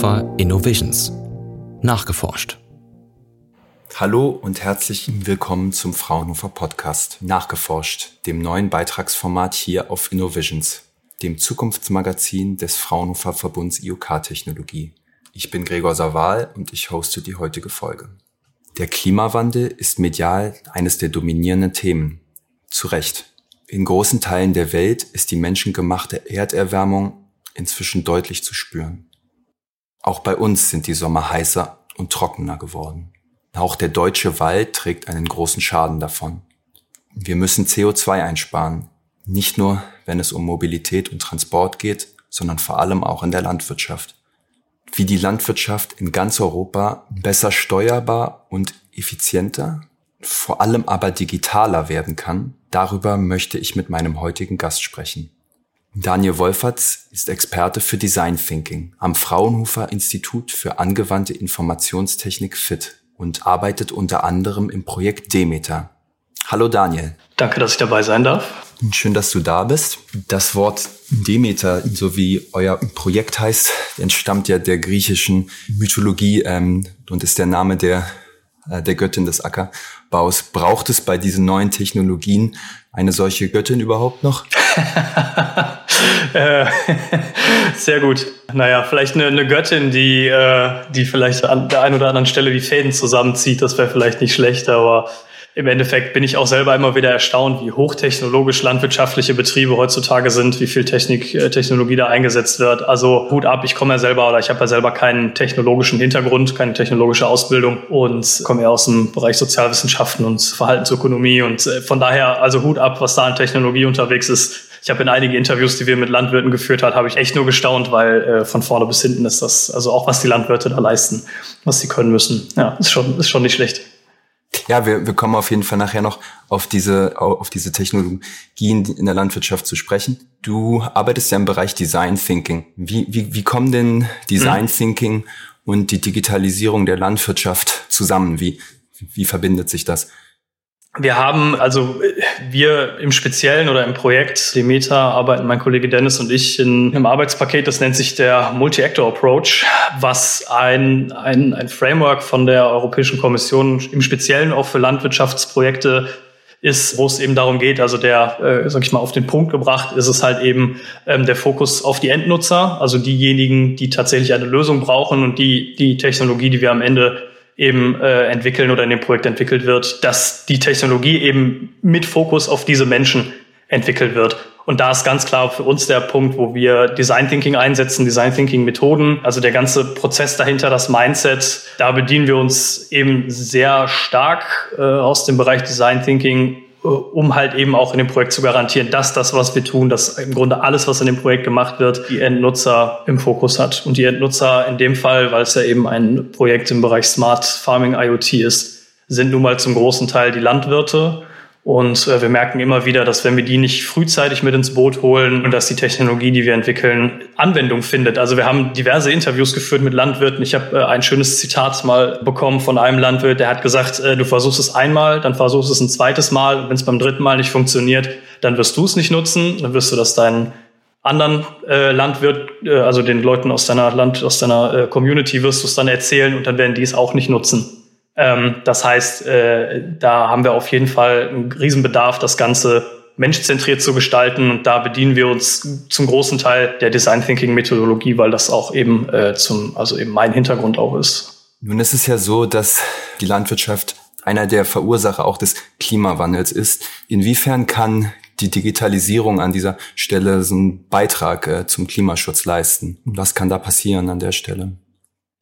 Fraunhofer Innovisions. Nachgeforscht. Hallo und herzlich willkommen zum Fraunhofer Podcast Nachgeforscht, dem neuen Beitragsformat hier auf Innovisions, dem Zukunftsmagazin des Fraunhofer Verbunds IOK-Technologie. Ich bin Gregor Saval und ich hoste die heutige Folge. Der Klimawandel ist medial eines der dominierenden Themen. Zu Recht. In großen Teilen der Welt ist die menschengemachte Erderwärmung inzwischen deutlich zu spüren. Auch bei uns sind die Sommer heißer und trockener geworden. Auch der deutsche Wald trägt einen großen Schaden davon. Wir müssen CO2 einsparen, nicht nur wenn es um Mobilität und Transport geht, sondern vor allem auch in der Landwirtschaft. Wie die Landwirtschaft in ganz Europa besser steuerbar und effizienter vor allem aber digitaler werden kann, darüber möchte ich mit meinem heutigen Gast sprechen. Daniel Wolferts ist Experte für Design Thinking am Fraunhofer Institut für angewandte Informationstechnik FIT und arbeitet unter anderem im Projekt Demeter. Hallo Daniel. Danke, dass ich dabei sein darf. Schön, dass du da bist. Das Wort Demeter, so wie euer Projekt heißt, entstammt ja der griechischen Mythologie ähm, und ist der Name der äh, der Göttin des Ackerbaus. Braucht es bei diesen neuen Technologien eine solche Göttin überhaupt noch? Äh, sehr gut. Naja, vielleicht eine, eine Göttin, die, äh, die vielleicht an der einen oder anderen Stelle die Fäden zusammenzieht, das wäre vielleicht nicht schlecht, aber im Endeffekt bin ich auch selber immer wieder erstaunt, wie hochtechnologisch landwirtschaftliche Betriebe heutzutage sind, wie viel Technik, äh, Technologie da eingesetzt wird. Also Hut ab, ich komme ja selber oder ich habe ja selber keinen technologischen Hintergrund, keine technologische Ausbildung und komme eher aus dem Bereich Sozialwissenschaften und Verhaltensökonomie und äh, von daher also Hut ab, was da an Technologie unterwegs ist. Ich habe in einigen Interviews, die wir mit Landwirten geführt haben, habe ich echt nur gestaunt, weil äh, von vorne bis hinten ist das, also auch was die Landwirte da leisten, was sie können müssen. Ja, ist schon, ist schon nicht schlecht. Ja, wir, wir kommen auf jeden Fall nachher noch auf diese, auf diese Technologien in der Landwirtschaft zu sprechen. Du arbeitest ja im Bereich Design Thinking. Wie, wie, wie kommen denn Design mhm. Thinking und die Digitalisierung der Landwirtschaft zusammen? Wie, wie verbindet sich das? Wir haben, also wir im Speziellen oder im Projekt Demeter arbeiten mein Kollege Dennis und ich in einem Arbeitspaket, das nennt sich der Multi-Actor Approach, was ein, ein, ein Framework von der Europäischen Kommission im Speziellen auch für Landwirtschaftsprojekte ist, wo es eben darum geht, also der, äh, sag ich mal, auf den Punkt gebracht, ist es halt eben ähm, der Fokus auf die Endnutzer, also diejenigen, die tatsächlich eine Lösung brauchen und die, die Technologie, die wir am Ende eben äh, entwickeln oder in dem Projekt entwickelt wird, dass die Technologie eben mit Fokus auf diese Menschen entwickelt wird. Und da ist ganz klar für uns der Punkt, wo wir Design Thinking einsetzen, Design Thinking Methoden, also der ganze Prozess dahinter, das Mindset, da bedienen wir uns eben sehr stark äh, aus dem Bereich Design Thinking um halt eben auch in dem Projekt zu garantieren, dass das, was wir tun, dass im Grunde alles, was in dem Projekt gemacht wird, die Endnutzer im Fokus hat. Und die Endnutzer in dem Fall, weil es ja eben ein Projekt im Bereich Smart Farming IoT ist, sind nun mal zum großen Teil die Landwirte und äh, wir merken immer wieder, dass wenn wir die nicht frühzeitig mit ins Boot holen und dass die Technologie, die wir entwickeln, Anwendung findet. Also wir haben diverse Interviews geführt mit Landwirten. Ich habe äh, ein schönes Zitat mal bekommen von einem Landwirt, der hat gesagt, äh, du versuchst es einmal, dann versuchst es ein zweites Mal. Wenn es beim dritten Mal nicht funktioniert, dann wirst du es nicht nutzen. Dann wirst du das deinen anderen äh, Landwirt, äh, also den Leuten aus deiner Land, aus deiner äh, Community wirst du es dann erzählen und dann werden die es auch nicht nutzen. Ähm, das heißt, äh, da haben wir auf jeden Fall einen Riesenbedarf, das Ganze menschzentriert zu gestalten. Und da bedienen wir uns zum großen Teil der Design Thinking Methodologie, weil das auch eben äh, zum, also eben mein Hintergrund auch ist. Nun ist es ja so, dass die Landwirtschaft einer der Verursacher auch des Klimawandels ist. Inwiefern kann die Digitalisierung an dieser Stelle so einen Beitrag äh, zum Klimaschutz leisten? Was kann da passieren an der Stelle?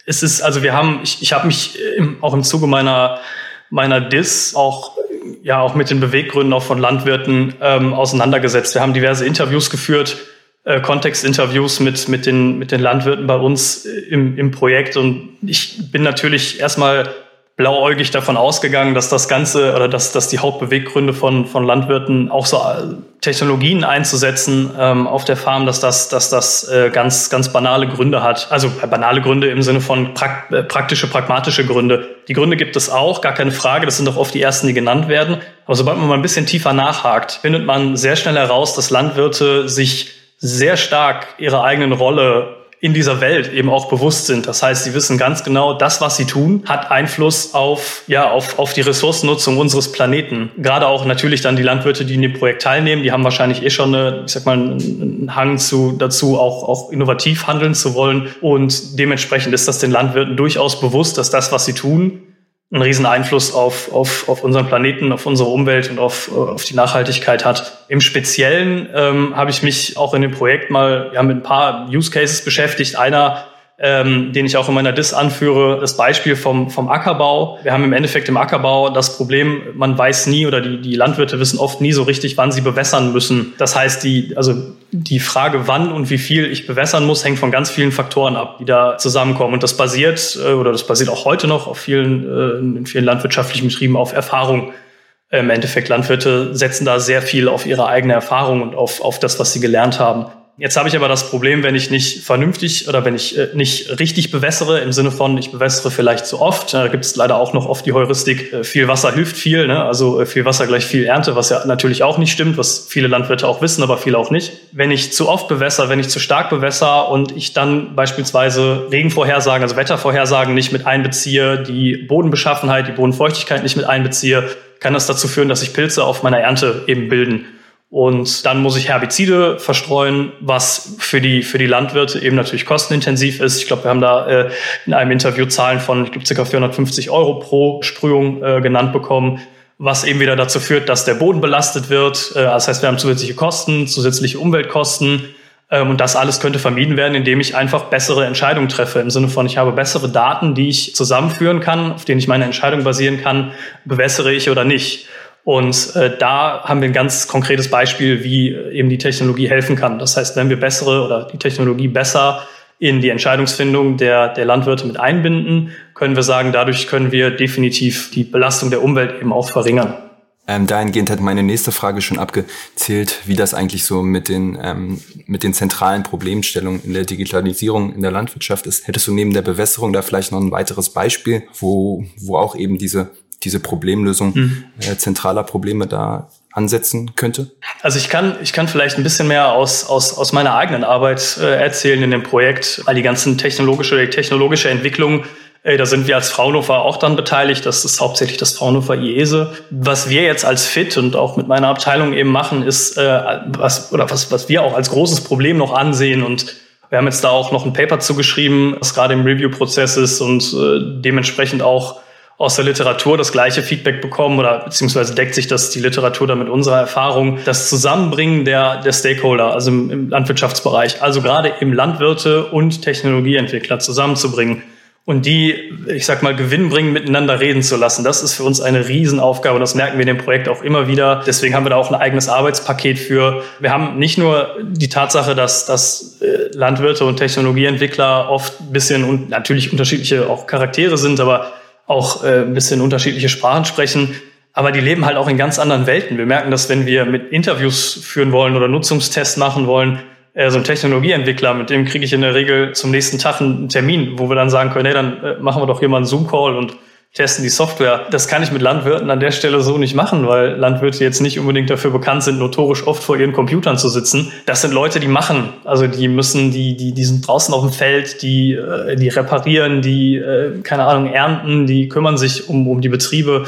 Es ist, also wir haben, ich, ich habe mich im, auch im Zuge meiner, meiner Dis auch ja auch mit den Beweggründen auch von Landwirten ähm, auseinandergesetzt. Wir haben diverse Interviews geführt, äh, Kontextinterviews mit, mit, den, mit den Landwirten bei uns im, im Projekt. Und ich bin natürlich erstmal blauäugig davon ausgegangen, dass das Ganze oder dass, dass die Hauptbeweggründe von, von Landwirten auch so äh, Technologien einzusetzen ähm, auf der Farm, dass das, dass das äh, ganz, ganz banale Gründe hat. Also äh, banale Gründe im Sinne von prak äh, praktische, pragmatische Gründe. Die Gründe gibt es auch, gar keine Frage. Das sind auch oft die ersten, die genannt werden. Aber sobald man mal ein bisschen tiefer nachhakt, findet man sehr schnell heraus, dass Landwirte sich sehr stark ihrer eigenen Rolle in dieser Welt eben auch bewusst sind. Das heißt, sie wissen ganz genau, das, was sie tun, hat Einfluss auf, ja, auf, auf die Ressourcennutzung unseres Planeten. Gerade auch natürlich dann die Landwirte, die in dem Projekt teilnehmen, die haben wahrscheinlich eh schon eine, ich sag mal, einen Hang zu, dazu, auch, auch innovativ handeln zu wollen. Und dementsprechend ist das den Landwirten durchaus bewusst, dass das, was sie tun, einen riesen Einfluss auf, auf, auf unseren Planeten, auf unsere Umwelt und auf, auf die Nachhaltigkeit hat. Im Speziellen ähm, habe ich mich auch in dem Projekt mal ja, mit ein paar Use Cases beschäftigt. Einer ähm, den ich auch in meiner Dis anführe, das Beispiel vom, vom Ackerbau. Wir haben im Endeffekt im Ackerbau das Problem, man weiß nie oder die, die Landwirte wissen oft nie so richtig, wann sie bewässern müssen. Das heißt, die, also die Frage, wann und wie viel ich bewässern muss, hängt von ganz vielen Faktoren ab, die da zusammenkommen. Und das basiert, äh, oder das basiert auch heute noch auf vielen, äh, in vielen landwirtschaftlichen Betrieben auf Erfahrung. Im Endeffekt, Landwirte setzen da sehr viel auf ihre eigene Erfahrung und auf, auf das, was sie gelernt haben. Jetzt habe ich aber das Problem, wenn ich nicht vernünftig oder wenn ich äh, nicht richtig bewässere, im Sinne von, ich bewässere vielleicht zu oft. Da gibt es leider auch noch oft die Heuristik, äh, viel Wasser hilft viel, ne? also äh, viel Wasser gleich viel Ernte, was ja natürlich auch nicht stimmt, was viele Landwirte auch wissen, aber viele auch nicht. Wenn ich zu oft bewässere, wenn ich zu stark bewässere und ich dann beispielsweise Regenvorhersagen, also Wettervorhersagen nicht mit einbeziehe, die Bodenbeschaffenheit, die Bodenfeuchtigkeit nicht mit einbeziehe, kann das dazu führen, dass sich Pilze auf meiner Ernte eben bilden. Und dann muss ich Herbizide verstreuen, was für die, für die Landwirte eben natürlich kostenintensiv ist. Ich glaube, wir haben da äh, in einem Interview Zahlen von, ich glaube, ca. 450 Euro pro Sprühung äh, genannt bekommen, was eben wieder dazu führt, dass der Boden belastet wird. Äh, das heißt, wir haben zusätzliche Kosten, zusätzliche Umweltkosten. Ähm, und das alles könnte vermieden werden, indem ich einfach bessere Entscheidungen treffe. Im Sinne von, ich habe bessere Daten, die ich zusammenführen kann, auf denen ich meine Entscheidung basieren kann, bewässere ich oder nicht. Und äh, da haben wir ein ganz konkretes Beispiel, wie äh, eben die Technologie helfen kann. Das heißt, wenn wir bessere oder die Technologie besser in die Entscheidungsfindung der, der Landwirte mit einbinden, können wir sagen, dadurch können wir definitiv die Belastung der Umwelt eben auch verringern. Ähm, dahingehend hat meine nächste Frage schon abgezählt, wie das eigentlich so mit den, ähm, mit den zentralen Problemstellungen in der Digitalisierung in der Landwirtschaft ist. Hättest du neben der Bewässerung da vielleicht noch ein weiteres Beispiel, wo, wo auch eben diese diese Problemlösung mhm. äh, zentraler Probleme da ansetzen könnte? Also ich kann, ich kann vielleicht ein bisschen mehr aus, aus, aus meiner eigenen Arbeit äh, erzählen in dem Projekt, weil die ganzen technologische, technologische Entwicklung äh, da sind wir als Fraunhofer auch dann beteiligt. Das ist hauptsächlich das Fraunhofer IESE. Was wir jetzt als FIT und auch mit meiner Abteilung eben machen, ist, äh, was, oder was, was wir auch als großes Problem noch ansehen und wir haben jetzt da auch noch ein Paper zugeschrieben, was gerade im Review-Prozess ist und äh, dementsprechend auch aus der Literatur das gleiche Feedback bekommen oder beziehungsweise deckt sich das die Literatur da mit unserer Erfahrung. Das Zusammenbringen der, der Stakeholder, also im, im Landwirtschaftsbereich, also gerade im Landwirte und Technologieentwickler zusammenzubringen und die, ich sag mal, gewinnbringend miteinander reden zu lassen. Das ist für uns eine Riesenaufgabe und das merken wir in dem Projekt auch immer wieder. Deswegen haben wir da auch ein eigenes Arbeitspaket für. Wir haben nicht nur die Tatsache, dass, dass äh, Landwirte und Technologieentwickler oft ein bisschen und natürlich unterschiedliche auch Charaktere sind, aber auch äh, ein bisschen unterschiedliche Sprachen sprechen, aber die leben halt auch in ganz anderen Welten. Wir merken das, wenn wir mit Interviews führen wollen oder Nutzungstests machen wollen, äh, so ein Technologieentwickler, mit dem kriege ich in der Regel zum nächsten Tag einen Termin, wo wir dann sagen können, hey, dann äh, machen wir doch hier mal einen Zoom-Call und testen die Software. Das kann ich mit Landwirten an der Stelle so nicht machen, weil Landwirte jetzt nicht unbedingt dafür bekannt sind, notorisch oft vor ihren Computern zu sitzen. Das sind Leute, die machen. Also die müssen, die, die, die sind draußen auf dem Feld, die, äh, die reparieren, die, äh, keine Ahnung, ernten, die kümmern sich um, um die Betriebe.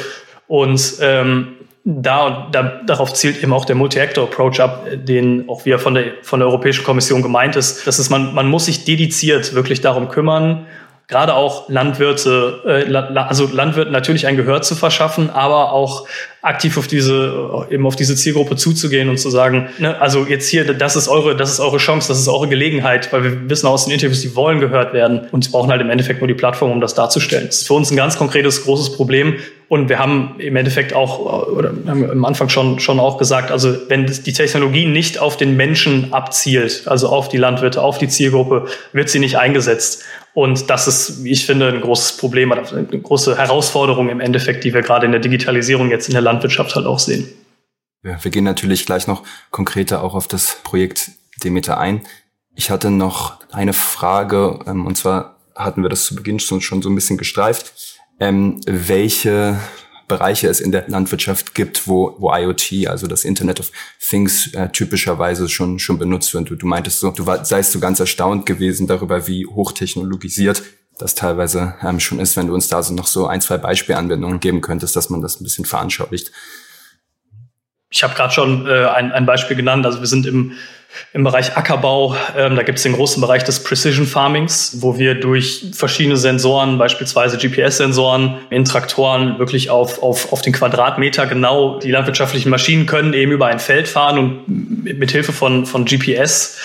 Und ähm, da, da, darauf zielt eben auch der Multi-Actor-Approach ab, den auch wir von der, von der Europäischen Kommission gemeint ist. Das ist, man, man muss sich dediziert wirklich darum kümmern, gerade auch Landwirte, äh, also Landwirten natürlich ein Gehör zu verschaffen, aber auch aktiv auf diese, eben auf diese Zielgruppe zuzugehen und zu sagen, ne, also jetzt hier, das ist eure, das ist eure Chance, das ist eure Gelegenheit, weil wir wissen aus den Interviews, die wollen gehört werden und sie brauchen halt im Endeffekt nur die Plattform, um das darzustellen. Das ist für uns ein ganz konkretes, großes Problem. Und wir haben im Endeffekt auch, oder haben am Anfang schon, schon auch gesagt, also wenn die Technologie nicht auf den Menschen abzielt, also auf die Landwirte, auf die Zielgruppe, wird sie nicht eingesetzt. Und das ist, wie ich finde, ein großes Problem, eine große Herausforderung im Endeffekt, die wir gerade in der Digitalisierung jetzt in der Landwirtschaft halt auch sehen. Ja, wir gehen natürlich gleich noch konkreter auch auf das Projekt Demeter ein. Ich hatte noch eine Frage, ähm, und zwar hatten wir das zu Beginn schon, schon so ein bisschen gestreift. Ähm, welche Bereiche es in der Landwirtschaft gibt, wo, wo IoT, also das Internet of Things, äh, typischerweise schon, schon benutzt wird. Du, du meintest so, du war, seist so ganz erstaunt gewesen darüber, wie hochtechnologisiert das teilweise ähm, schon ist, wenn du uns da so noch so ein, zwei Beispielanwendungen geben könntest, dass man das ein bisschen veranschaulicht. Ich habe gerade schon äh, ein, ein Beispiel genannt. Also wir sind im, im Bereich Ackerbau. Ähm, da gibt es den großen Bereich des Precision Farmings, wo wir durch verschiedene Sensoren, beispielsweise GPS-Sensoren in Traktoren, wirklich auf, auf, auf den Quadratmeter genau die landwirtschaftlichen Maschinen können eben über ein Feld fahren und mit Hilfe von, von GPS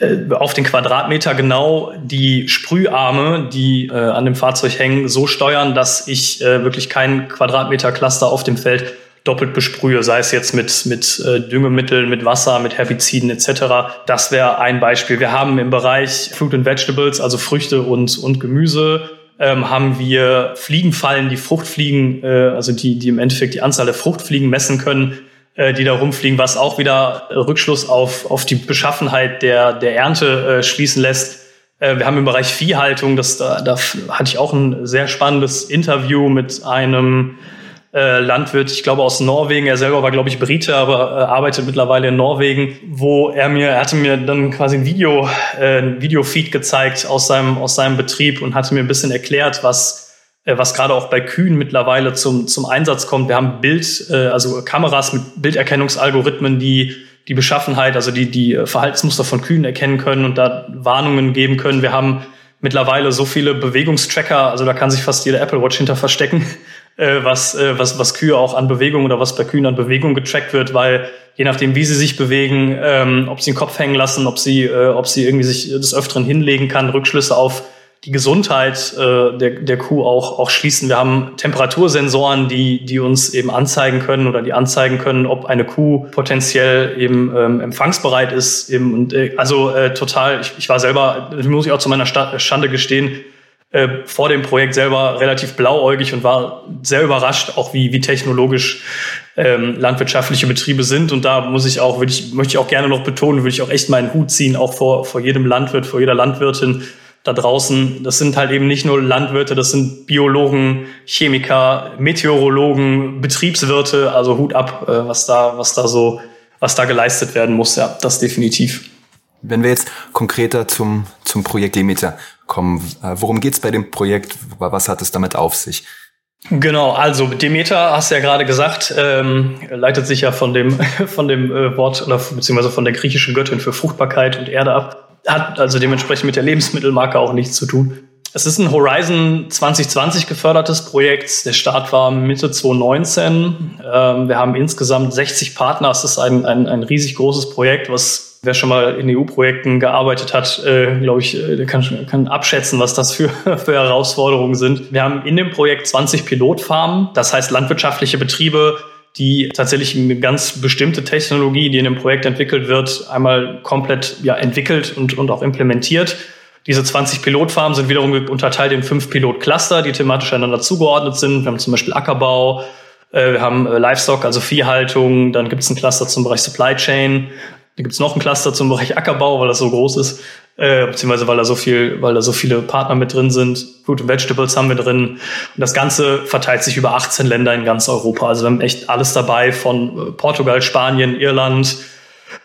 äh, auf den Quadratmeter genau die Sprüharme, die äh, an dem Fahrzeug hängen, so steuern, dass ich äh, wirklich keinen Quadratmeter Cluster auf dem Feld doppelt besprühe, sei es jetzt mit, mit äh, Düngemitteln, mit Wasser, mit Herbiziden etc. Das wäre ein Beispiel. Wir haben im Bereich Fruit and Vegetables, also Früchte und, und Gemüse, ähm, haben wir Fliegenfallen, die Fruchtfliegen, äh, also die, die im Endeffekt die Anzahl der Fruchtfliegen messen können, äh, die da rumfliegen, was auch wieder Rückschluss auf, auf die Beschaffenheit der, der Ernte äh, schließen lässt. Äh, wir haben im Bereich Viehhaltung, das, da, da hatte ich auch ein sehr spannendes Interview mit einem äh, Landwirt, ich glaube aus Norwegen. Er selber war, glaube ich, Brite, aber äh, arbeitet mittlerweile in Norwegen, wo er mir, er hatte mir dann quasi ein Video, äh, ein Videofeed gezeigt aus seinem, aus seinem Betrieb und hatte mir ein bisschen erklärt, was, äh, was gerade auch bei Kühen mittlerweile zum, zum Einsatz kommt. Wir haben Bild, äh, also Kameras mit Bilderkennungsalgorithmen, die die Beschaffenheit, also die, die Verhaltensmuster von Kühen erkennen können und da Warnungen geben können. Wir haben mittlerweile so viele Bewegungstracker, also da kann sich fast jeder Apple Watch hinter verstecken, äh, was, äh, was, was Kühe auch an Bewegung oder was bei Kühen an Bewegung getrackt wird, weil je nachdem, wie sie sich bewegen, ähm, ob sie den Kopf hängen lassen, ob sie, äh, ob sie irgendwie sich des Öfteren hinlegen kann, Rückschlüsse auf die Gesundheit äh, der, der Kuh auch, auch schließen. Wir haben Temperatursensoren, die, die uns eben anzeigen können oder die anzeigen können, ob eine Kuh potenziell eben ähm, empfangsbereit ist. Eben, und, äh, also äh, total, ich, ich war selber, muss ich auch zu meiner Schande gestehen, äh, vor dem Projekt selber relativ blauäugig und war sehr überrascht, auch wie, wie technologisch ähm, landwirtschaftliche Betriebe sind. Und da muss ich auch, ich, möchte ich auch gerne noch betonen, würde ich auch echt meinen Hut ziehen, auch vor, vor jedem Landwirt, vor jeder Landwirtin, da draußen, das sind halt eben nicht nur Landwirte, das sind Biologen, Chemiker, Meteorologen, Betriebswirte, also Hut ab, äh, was da, was da so, was da geleistet werden muss, ja, das definitiv. Wenn wir jetzt konkreter zum, zum Projekt Demeter kommen, äh, worum geht's bei dem Projekt? Was hat es damit auf sich? Genau, also Demeter, hast du ja gerade gesagt, ähm, leitet sich ja von dem, von dem äh, Wort oder beziehungsweise von der griechischen Göttin für Fruchtbarkeit und Erde ab hat also dementsprechend mit der Lebensmittelmarke auch nichts zu tun. Es ist ein Horizon 2020 gefördertes Projekt. Der Start war Mitte 2019. Ähm, wir haben insgesamt 60 Partner. Es ist ein, ein, ein riesig großes Projekt, was wer schon mal in EU-Projekten gearbeitet hat, äh, glaube ich, äh, kann, kann abschätzen, was das für, für Herausforderungen sind. Wir haben in dem Projekt 20 Pilotfarmen, das heißt landwirtschaftliche Betriebe, die tatsächlich eine ganz bestimmte Technologie, die in dem Projekt entwickelt wird, einmal komplett ja, entwickelt und, und auch implementiert. Diese 20 Pilotfarmen sind wiederum unterteilt in fünf Pilotcluster, die thematisch einander zugeordnet sind. Wir haben zum Beispiel Ackerbau, äh, wir haben äh, Livestock, also Viehhaltung, dann gibt es ein Cluster zum Bereich Supply Chain, da gibt es noch ein Cluster zum Bereich Ackerbau, weil das so groß ist äh, beziehungsweise weil da so viel, weil da so viele Partner mit drin sind. Fruit and Vegetables haben wir drin. Und das Ganze verteilt sich über 18 Länder in ganz Europa. Also wir haben echt alles dabei von äh, Portugal, Spanien, Irland,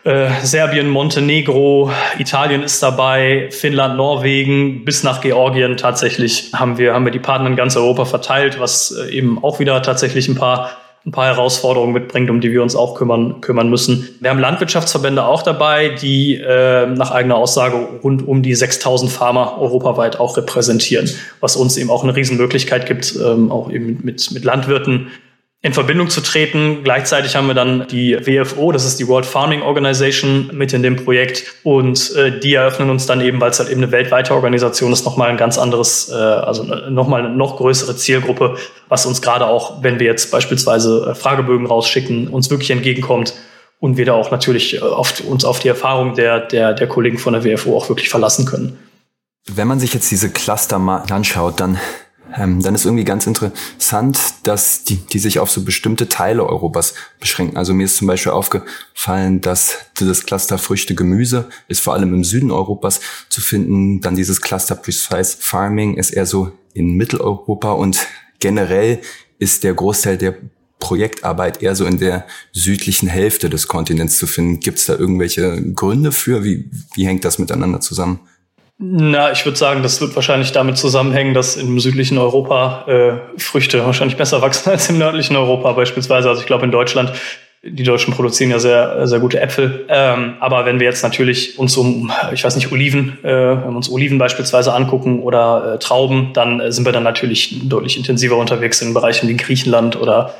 äh, Serbien, Montenegro, Italien ist dabei, Finnland, Norwegen bis nach Georgien tatsächlich haben wir, haben wir die Partner in ganz Europa verteilt, was äh, eben auch wieder tatsächlich ein paar ein paar Herausforderungen mitbringt, um die wir uns auch kümmern, kümmern müssen. Wir haben Landwirtschaftsverbände auch dabei, die äh, nach eigener Aussage rund um die 6000 Farmer europaweit auch repräsentieren, was uns eben auch eine Riesenmöglichkeit gibt, ähm, auch eben mit, mit Landwirten in Verbindung zu treten. Gleichzeitig haben wir dann die WFO, das ist die World Farming Organization, mit in dem Projekt und äh, die eröffnen uns dann eben, weil es halt eben eine weltweite Organisation ist, nochmal ein ganz anderes, äh, also nochmal eine noch größere Zielgruppe, was uns gerade auch, wenn wir jetzt beispielsweise äh, Fragebögen rausschicken, uns wirklich entgegenkommt und wir da auch natürlich äh, auf, uns auf die Erfahrung der, der, der Kollegen von der WFO auch wirklich verlassen können. Wenn man sich jetzt diese Cluster mal anschaut, dann ähm, dann ist irgendwie ganz interessant, dass die, die sich auf so bestimmte Teile Europas beschränken. Also mir ist zum Beispiel aufgefallen, dass dieses Cluster Früchte Gemüse ist vor allem im Süden Europas zu finden. Dann dieses Cluster Precise Farming ist eher so in Mitteleuropa und generell ist der Großteil der Projektarbeit eher so in der südlichen Hälfte des Kontinents zu finden. Gibt es da irgendwelche Gründe für? Wie, wie hängt das miteinander zusammen? Na, ich würde sagen, das wird wahrscheinlich damit zusammenhängen, dass im südlichen Europa äh, Früchte wahrscheinlich besser wachsen als im nördlichen Europa beispielsweise. Also ich glaube in Deutschland, die Deutschen produzieren ja sehr, sehr gute Äpfel. Ähm, aber wenn wir jetzt natürlich uns um, ich weiß nicht, Oliven, äh, wenn wir uns Oliven beispielsweise angucken oder äh, Trauben, dann äh, sind wir dann natürlich deutlich intensiver unterwegs in Bereichen wie Griechenland oder,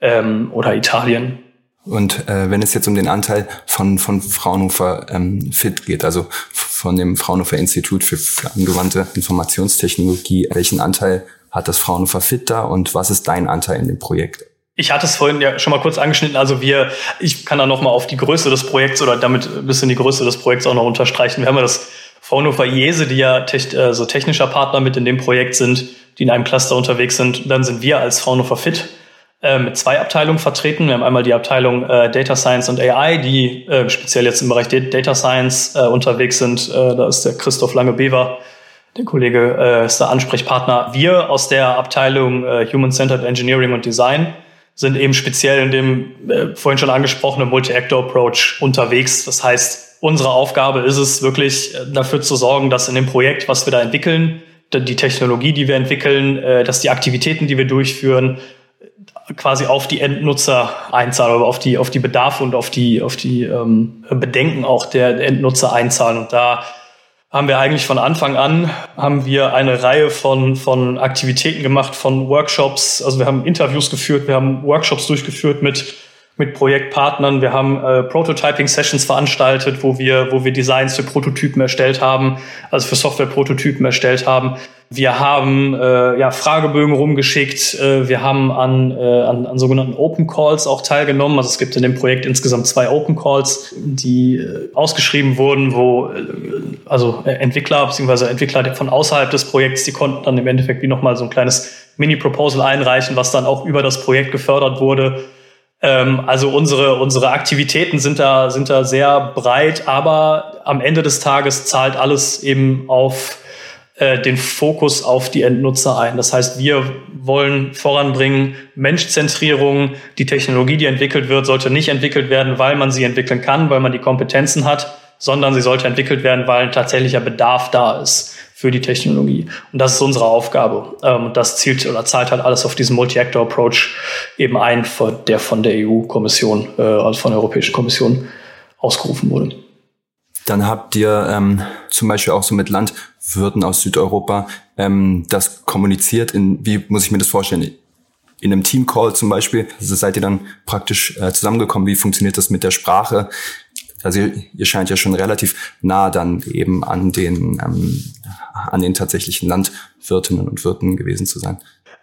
ähm, oder Italien. Und äh, wenn es jetzt um den Anteil von, von Fraunhofer ähm, FIT geht, also von dem Fraunhofer Institut für, angewandte Informationstechnologie, welchen Anteil hat das Fraunhofer FIT da und was ist dein Anteil in dem Projekt? Ich hatte es vorhin ja schon mal kurz angeschnitten. Also wir, ich kann da noch mal auf die Größe des Projekts oder damit ein bisschen die Größe des Projekts auch noch unterstreichen. Wir haben ja das Fraunhofer Jese, die ja tech, äh, so technischer Partner mit in dem Projekt sind, die in einem Cluster unterwegs sind. dann sind wir als Fraunhofer Fit äh, mit zwei Abteilungen vertreten. Wir haben einmal die Abteilung äh, Data Science und AI, die äh, speziell jetzt im Bereich Data Science äh, unterwegs sind. Äh, da ist der Christoph Lange-Bever, der Kollege, ist der Ansprechpartner. Wir aus der Abteilung Human-Centered Engineering und Design sind eben speziell in dem vorhin schon angesprochenen Multi-Actor-Approach unterwegs. Das heißt, unsere Aufgabe ist es wirklich dafür zu sorgen, dass in dem Projekt, was wir da entwickeln, die Technologie, die wir entwickeln, dass die Aktivitäten, die wir durchführen, quasi auf die Endnutzer einzahlen oder auf die, auf die Bedarfe und auf die, auf die ähm, Bedenken auch der Endnutzer einzahlen. Und da haben wir eigentlich von Anfang an haben wir eine Reihe von, von Aktivitäten gemacht, von Workshops. Also wir haben Interviews geführt, wir haben Workshops durchgeführt mit mit Projektpartnern. Wir haben äh, Prototyping-Sessions veranstaltet, wo wir, wo wir Designs für Prototypen erstellt haben, also für Software-Prototypen erstellt haben. Wir haben äh, ja, Fragebögen rumgeschickt. Äh, wir haben an, äh, an, an sogenannten Open Calls auch teilgenommen. Also es gibt in dem Projekt insgesamt zwei Open Calls, die äh, ausgeschrieben wurden, wo äh, also Entwickler bzw. Entwickler von außerhalb des Projekts, die konnten dann im Endeffekt wie nochmal so ein kleines Mini-Proposal einreichen, was dann auch über das Projekt gefördert wurde. Ähm, also unsere, unsere Aktivitäten sind da, sind da sehr breit, aber am Ende des Tages zahlt alles eben auf äh, den Fokus auf die Endnutzer ein. Das heißt, wir wollen voranbringen Menschzentrierung. Die Technologie, die entwickelt wird, sollte nicht entwickelt werden, weil man sie entwickeln kann, weil man die Kompetenzen hat, sondern sie sollte entwickelt werden, weil ein tatsächlicher Bedarf da ist für die Technologie. Und das ist unsere Aufgabe. Ähm, und das zielt oder zahlt halt alles auf diesen Multi-Actor-Approach eben ein, der von der EU-Kommission, äh, also von der Europäischen Kommission ausgerufen wurde. Dann habt ihr ähm, zum Beispiel auch so mit Landwirten aus Südeuropa ähm, das kommuniziert. In, wie muss ich mir das vorstellen? In einem Team-Call zum Beispiel, also seid ihr dann praktisch äh, zusammengekommen? Wie funktioniert das mit der Sprache? Also ihr scheint ja schon relativ nah dann eben an den, ähm, an den tatsächlichen Landwirtinnen und Wirten gewesen zu sein.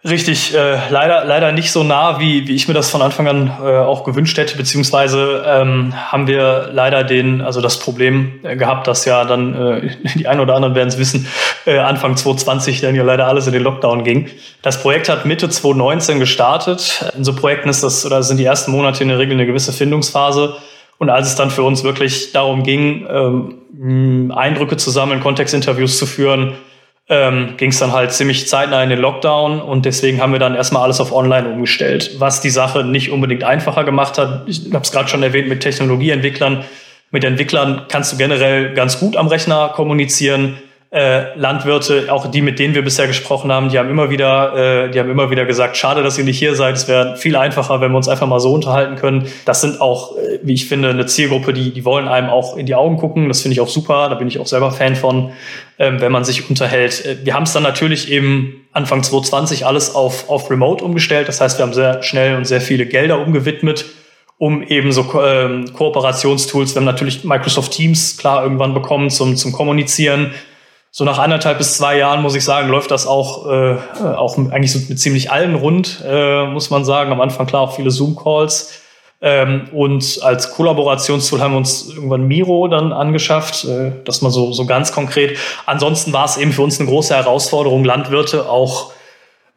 Richtig, äh, leider, leider nicht so nah, wie, wie ich mir das von Anfang an äh, auch gewünscht hätte, beziehungsweise ähm, haben wir leider den, also das Problem äh, gehabt, dass ja dann, äh, die einen oder anderen werden es wissen, äh, Anfang 2020 dann ja leider alles in den Lockdown ging. Das Projekt hat Mitte 2019 gestartet. In so Projekten ist das, oder sind die ersten Monate in der Regel eine gewisse Findungsphase. Und als es dann für uns wirklich darum ging, ähm, Eindrücke zu sammeln, Kontextinterviews zu führen, ähm, ging es dann halt ziemlich zeitnah in den Lockdown und deswegen haben wir dann erstmal alles auf Online umgestellt, was die Sache nicht unbedingt einfacher gemacht hat. Ich habe es gerade schon erwähnt mit Technologieentwicklern. Mit Entwicklern kannst du generell ganz gut am Rechner kommunizieren äh, Landwirte, auch die, mit denen wir bisher gesprochen haben, die haben immer wieder, äh, die haben immer wieder gesagt, schade, dass ihr nicht hier seid. Es wäre viel einfacher, wenn wir uns einfach mal so unterhalten können. Das sind auch, äh, wie ich finde, eine Zielgruppe, die, die wollen einem auch in die Augen gucken. Das finde ich auch super. Da bin ich auch selber Fan von, ähm, wenn man sich unterhält. Äh, wir haben es dann natürlich eben Anfang 2020 alles auf, auf Remote umgestellt. Das heißt, wir haben sehr schnell und sehr viele Gelder umgewidmet um eben so ähm, Kooperationstools. Wir haben natürlich Microsoft Teams klar irgendwann bekommen zum, zum Kommunizieren so nach anderthalb bis zwei Jahren, muss ich sagen, läuft das auch, äh, auch eigentlich so mit ziemlich allen rund, äh, muss man sagen. Am Anfang klar auch viele Zoom-Calls. Ähm, und als Kollaborationstool haben wir uns irgendwann Miro dann angeschafft, äh, das mal so, so ganz konkret. Ansonsten war es eben für uns eine große Herausforderung, Landwirte auch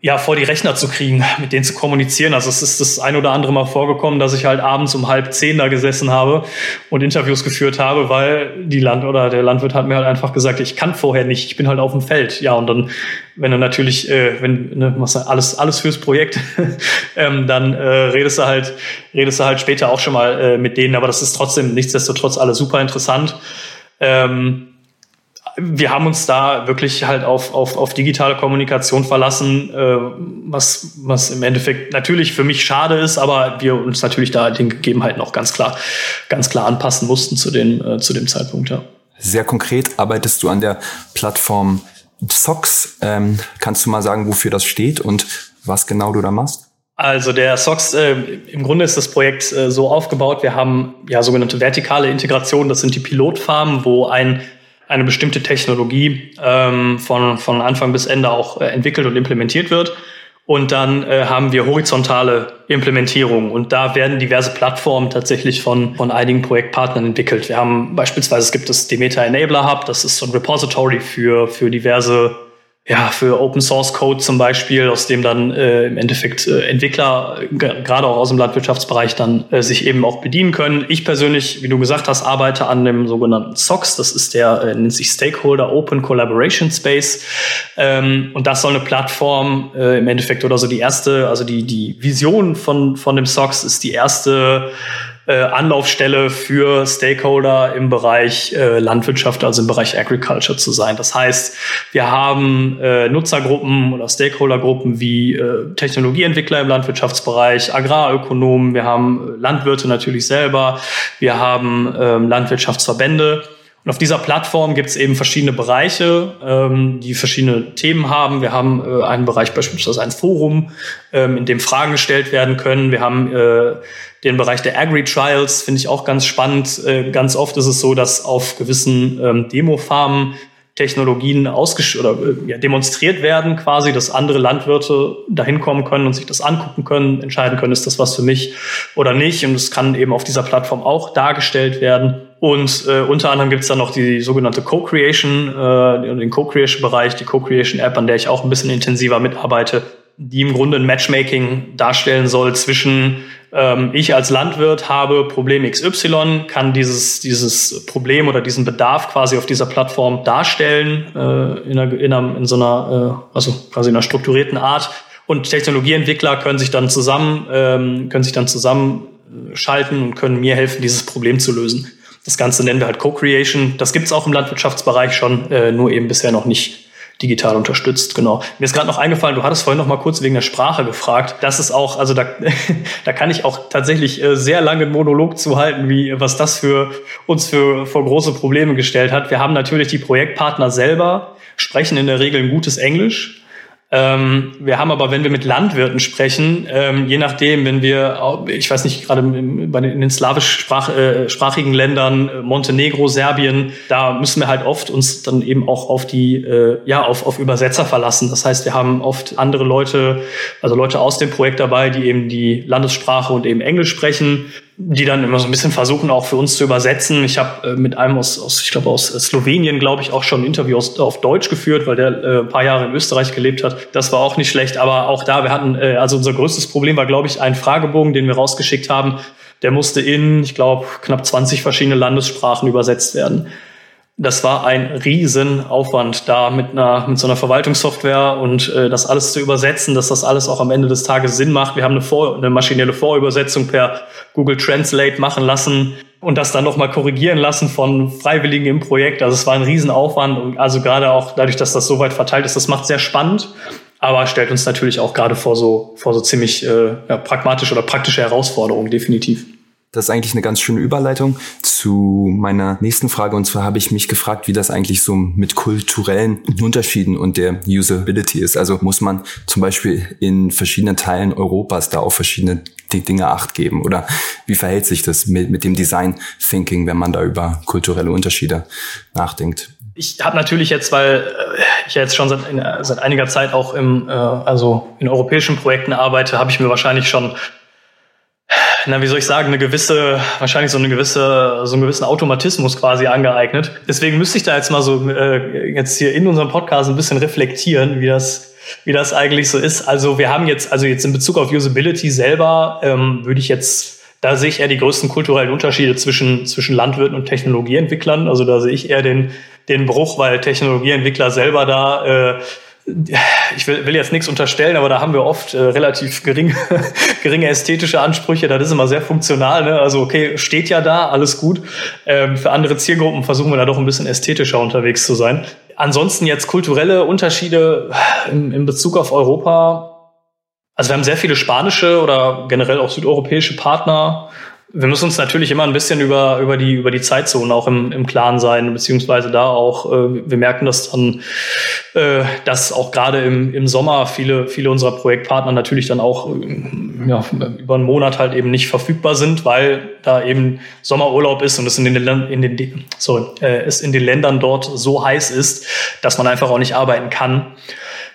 ja, vor die Rechner zu kriegen, mit denen zu kommunizieren. Also es ist das ein oder andere Mal vorgekommen, dass ich halt abends um halb zehn da gesessen habe und Interviews geführt habe, weil die Land oder der Landwirt hat mir halt einfach gesagt, ich kann vorher nicht, ich bin halt auf dem Feld. Ja, und dann, wenn du natürlich, äh, wenn ne, machst du alles alles fürs Projekt, ähm, dann äh, redest du halt redest du halt später auch schon mal äh, mit denen. Aber das ist trotzdem nichtsdestotrotz alles super interessant. Ähm, wir haben uns da wirklich halt auf, auf, auf digitale Kommunikation verlassen, äh, was, was im Endeffekt natürlich für mich schade ist, aber wir uns natürlich da den Gegebenheiten auch ganz klar, ganz klar anpassen mussten zu dem, äh, zu dem Zeitpunkt, ja. Sehr konkret arbeitest du an der Plattform SOX. Ähm, kannst du mal sagen, wofür das steht und was genau du da machst? Also der SOX, äh, im Grunde ist das Projekt äh, so aufgebaut, wir haben ja sogenannte vertikale Integration, das sind die Pilotfarmen, wo ein eine bestimmte Technologie ähm, von, von Anfang bis Ende auch äh, entwickelt und implementiert wird. Und dann äh, haben wir horizontale Implementierung und da werden diverse Plattformen tatsächlich von, von einigen Projektpartnern entwickelt. Wir haben beispielsweise, es gibt das Demeter Enabler Hub, das ist so ein Repository für, für diverse ja, für Open Source Code zum Beispiel, aus dem dann äh, im Endeffekt äh, Entwickler, gerade auch aus dem Landwirtschaftsbereich, dann äh, sich eben auch bedienen können. Ich persönlich, wie du gesagt hast, arbeite an dem sogenannten SOX. Das ist der, äh, nennt sich Stakeholder Open Collaboration Space. Ähm, und das soll eine Plattform äh, im Endeffekt oder so die erste, also die, die Vision von, von dem SOX ist die erste äh, Anlaufstelle für Stakeholder im Bereich äh, Landwirtschaft, also im Bereich Agriculture zu sein. Das heißt, wir haben äh, Nutzergruppen oder Stakeholdergruppen wie äh, Technologieentwickler im Landwirtschaftsbereich, Agrarökonomen, wir haben Landwirte natürlich selber, wir haben ähm, Landwirtschaftsverbände. Und auf dieser Plattform gibt es eben verschiedene Bereiche, ähm, die verschiedene Themen haben. Wir haben äh, einen Bereich beispielsweise ein Forum, ähm, in dem Fragen gestellt werden können. Wir haben äh, den Bereich der Agri-Trials, finde ich auch ganz spannend. Äh, ganz oft ist es so, dass auf gewissen ähm, Demo-Farmen Technologien ausgesch oder äh, ja, demonstriert werden, quasi, dass andere Landwirte dahin kommen können und sich das angucken können, entscheiden können, ist das was für mich oder nicht. Und es kann eben auf dieser Plattform auch dargestellt werden. Und äh, unter anderem gibt es dann noch die sogenannte Co-Creation, äh, den Co-Creation-Bereich, die Co-Creation-App, an der ich auch ein bisschen intensiver mitarbeite, die im Grunde ein Matchmaking darstellen soll zwischen ähm, ich als Landwirt habe Problem XY, kann dieses, dieses Problem oder diesen Bedarf quasi auf dieser Plattform darstellen, äh, in, einer, in, einer, in so einer, äh, also quasi in einer strukturierten Art. Und Technologieentwickler können sich dann zusammen, ähm, können sich dann zusammenschalten und können mir helfen, dieses Problem zu lösen. Das Ganze nennen wir halt Co-Creation. Das gibt's auch im Landwirtschaftsbereich schon, äh, nur eben bisher noch nicht digital unterstützt, genau. Mir ist gerade noch eingefallen, du hattest vorhin noch mal kurz wegen der Sprache gefragt. Das ist auch, also da, da kann ich auch tatsächlich äh, sehr lange einen Monolog zu halten, wie was das für uns für vor große Probleme gestellt hat. Wir haben natürlich die Projektpartner selber sprechen in der Regel ein gutes Englisch. Ähm, wir haben aber, wenn wir mit Landwirten sprechen, ähm, je nachdem, wenn wir, ich weiß nicht, gerade den, in den slawischsprachigen äh, Ländern, äh, Montenegro, Serbien, da müssen wir halt oft uns dann eben auch auf die, äh, ja, auf, auf Übersetzer verlassen. Das heißt, wir haben oft andere Leute, also Leute aus dem Projekt dabei, die eben die Landessprache und eben Englisch sprechen die dann immer so ein bisschen versuchen, auch für uns zu übersetzen. Ich habe äh, mit einem aus, aus ich glaube aus Slowenien, glaube ich, auch schon ein Interview aus, auf Deutsch geführt, weil der äh, ein paar Jahre in Österreich gelebt hat. Das war auch nicht schlecht, aber auch da, wir hatten, äh, also unser größtes Problem war, glaube ich, ein Fragebogen, den wir rausgeschickt haben. Der musste in, ich glaube, knapp 20 verschiedene Landessprachen übersetzt werden das war ein Riesenaufwand, da mit einer mit so einer Verwaltungssoftware und äh, das alles zu übersetzen, dass das alles auch am Ende des Tages Sinn macht. Wir haben eine, Vor eine maschinelle Vorübersetzung per Google Translate machen lassen und das dann nochmal korrigieren lassen von Freiwilligen im Projekt. Also es war ein Riesenaufwand und also gerade auch dadurch, dass das so weit verteilt ist, das macht sehr spannend, aber stellt uns natürlich auch gerade vor so vor so ziemlich äh, ja, pragmatische oder praktische Herausforderungen definitiv. Das ist eigentlich eine ganz schöne Überleitung zu meiner nächsten Frage. Und zwar habe ich mich gefragt, wie das eigentlich so mit kulturellen Unterschieden und der Usability ist. Also muss man zum Beispiel in verschiedenen Teilen Europas da auf verschiedene Dinge Acht geben? Oder wie verhält sich das mit, mit dem Design Thinking, wenn man da über kulturelle Unterschiede nachdenkt? Ich habe natürlich jetzt, weil äh, ich ja jetzt schon seit, seit einiger Zeit auch im, äh, also in europäischen Projekten arbeite, habe ich mir wahrscheinlich schon na, wie soll ich sagen, eine gewisse, wahrscheinlich so eine gewisse, so einen gewissen Automatismus quasi angeeignet. Deswegen müsste ich da jetzt mal so äh, jetzt hier in unserem Podcast ein bisschen reflektieren, wie das, wie das eigentlich so ist. Also wir haben jetzt, also jetzt in Bezug auf Usability selber, ähm, würde ich jetzt, da sehe ich eher die größten kulturellen Unterschiede zwischen, zwischen Landwirten und Technologieentwicklern. Also da sehe ich eher den, den Bruch, weil Technologieentwickler selber da äh, ich will, will jetzt nichts unterstellen, aber da haben wir oft äh, relativ gering, geringe ästhetische Ansprüche. Das ist immer sehr funktional. Ne? Also okay, steht ja da, alles gut. Ähm, für andere Zielgruppen versuchen wir da doch ein bisschen ästhetischer unterwegs zu sein. Ansonsten jetzt kulturelle Unterschiede in, in Bezug auf Europa. Also wir haben sehr viele spanische oder generell auch südeuropäische Partner wir müssen uns natürlich immer ein bisschen über, über, die, über die Zeitzonen auch im, im Klaren sein, beziehungsweise da auch, äh, wir merken das dann, äh, dass auch gerade im, im Sommer viele, viele unserer Projektpartner natürlich dann auch äh, ja, über einen Monat halt eben nicht verfügbar sind, weil da eben Sommerurlaub ist und es in den, in den, sorry, äh, es in den Ländern dort so heiß ist, dass man einfach auch nicht arbeiten kann.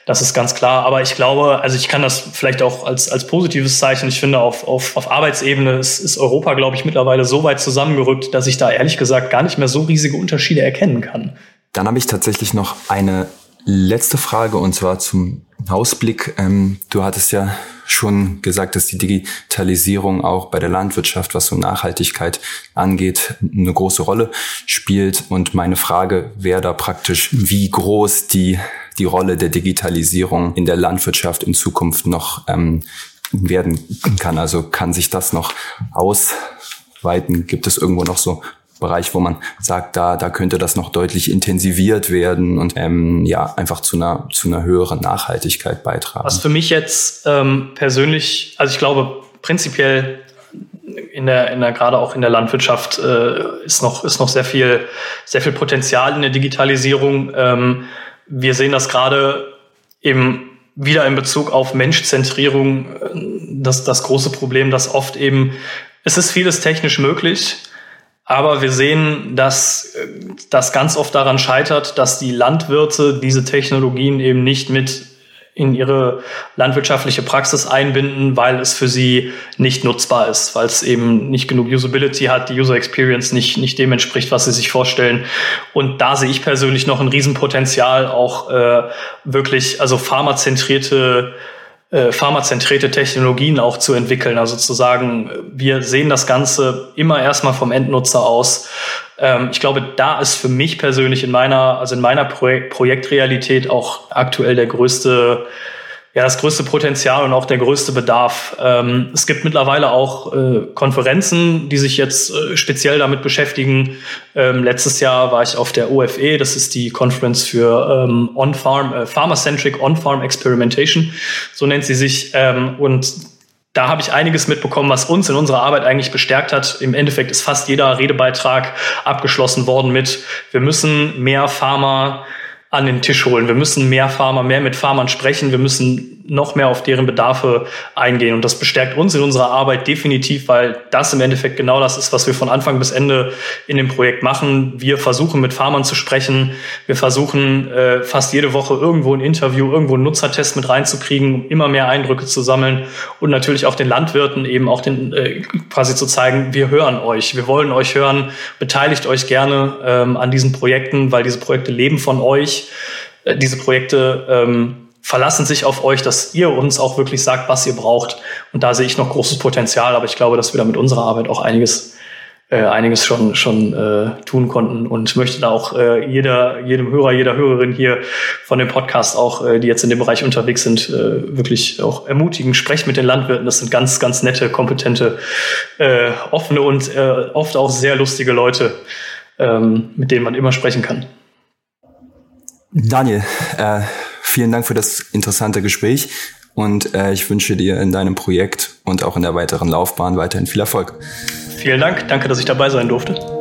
Das ist ganz klar. Aber ich glaube, also ich kann das vielleicht auch als, als positives Zeichen. Ich finde, auf, auf, auf Arbeitsebene ist, ist Europa, glaube ich, mittlerweile so weit zusammengerückt, dass ich da ehrlich gesagt gar nicht mehr so riesige Unterschiede erkennen kann. Dann habe ich tatsächlich noch eine letzte Frage und zwar zum Ausblick. Ähm, du hattest ja schon gesagt, dass die Digitalisierung auch bei der Landwirtschaft, was so Nachhaltigkeit angeht, eine große Rolle spielt. Und meine Frage wäre da praktisch, wie groß die die Rolle der Digitalisierung in der Landwirtschaft in Zukunft noch ähm, werden kann. Also kann sich das noch ausweiten? Gibt es irgendwo noch so Bereich, wo man sagt, da, da könnte das noch deutlich intensiviert werden und ähm, ja, einfach zu einer, zu einer höheren Nachhaltigkeit beitragen. Was für mich jetzt ähm, persönlich, also ich glaube, prinzipiell in der, in der gerade auch in der Landwirtschaft äh, ist noch ist noch sehr viel sehr viel Potenzial in der Digitalisierung. Ähm, wir sehen das gerade eben wieder in Bezug auf Menschzentrierung, äh, das, das große Problem, dass oft eben, es ist vieles technisch möglich, aber wir sehen, dass äh, das ganz oft daran scheitert, dass die Landwirte diese Technologien eben nicht mit in ihre landwirtschaftliche Praxis einbinden, weil es für sie nicht nutzbar ist, weil es eben nicht genug Usability hat, die User Experience nicht, nicht dem entspricht, was sie sich vorstellen. Und da sehe ich persönlich noch ein Riesenpotenzial, auch äh, wirklich, also pharmazentrierte äh, pharmazentrierte Technologien auch zu entwickeln. Also zu sagen, wir sehen das Ganze immer erstmal vom Endnutzer aus. Ähm, ich glaube, da ist für mich persönlich in meiner, also in meiner Projek Projektrealität auch aktuell der größte ja das größte Potenzial und auch der größte Bedarf. Ähm, es gibt mittlerweile auch äh, Konferenzen, die sich jetzt äh, speziell damit beschäftigen. Ähm, letztes Jahr war ich auf der OFE, das ist die Conference für ähm, On-Farm, äh, Pharma-Centric On-Farm Experimentation, so nennt sie sich. Ähm, und da habe ich einiges mitbekommen, was uns in unserer Arbeit eigentlich bestärkt hat. Im Endeffekt ist fast jeder Redebeitrag abgeschlossen worden mit, wir müssen mehr Pharma an den Tisch holen. Wir müssen mehr Farmer, mehr mit Farmern sprechen. Wir müssen noch mehr auf deren Bedarfe eingehen. Und das bestärkt uns in unserer Arbeit definitiv, weil das im Endeffekt genau das ist, was wir von Anfang bis Ende in dem Projekt machen. Wir versuchen mit Farmern zu sprechen. Wir versuchen äh, fast jede Woche irgendwo ein Interview, irgendwo einen Nutzertest mit reinzukriegen, um immer mehr Eindrücke zu sammeln und natürlich auch den Landwirten eben auch den äh, quasi zu zeigen, wir hören euch, wir wollen euch hören, beteiligt euch gerne ähm, an diesen Projekten, weil diese Projekte leben von euch. Äh, diese Projekte ähm, verlassen sich auf euch, dass ihr uns auch wirklich sagt, was ihr braucht. Und da sehe ich noch großes Potenzial, aber ich glaube, dass wir da mit unserer Arbeit auch einiges, äh, einiges schon, schon äh, tun konnten und möchte da auch äh, jeder, jedem Hörer, jeder Hörerin hier von dem Podcast auch, äh, die jetzt in dem Bereich unterwegs sind, äh, wirklich auch ermutigen. Sprecht mit den Landwirten. Das sind ganz, ganz nette, kompetente, äh, offene und äh, oft auch sehr lustige Leute, ähm, mit denen man immer sprechen kann. Daniel, äh, vielen Dank für das interessante Gespräch und äh, ich wünsche dir in deinem Projekt und auch in der weiteren Laufbahn weiterhin viel Erfolg. Vielen Dank, danke, dass ich dabei sein durfte.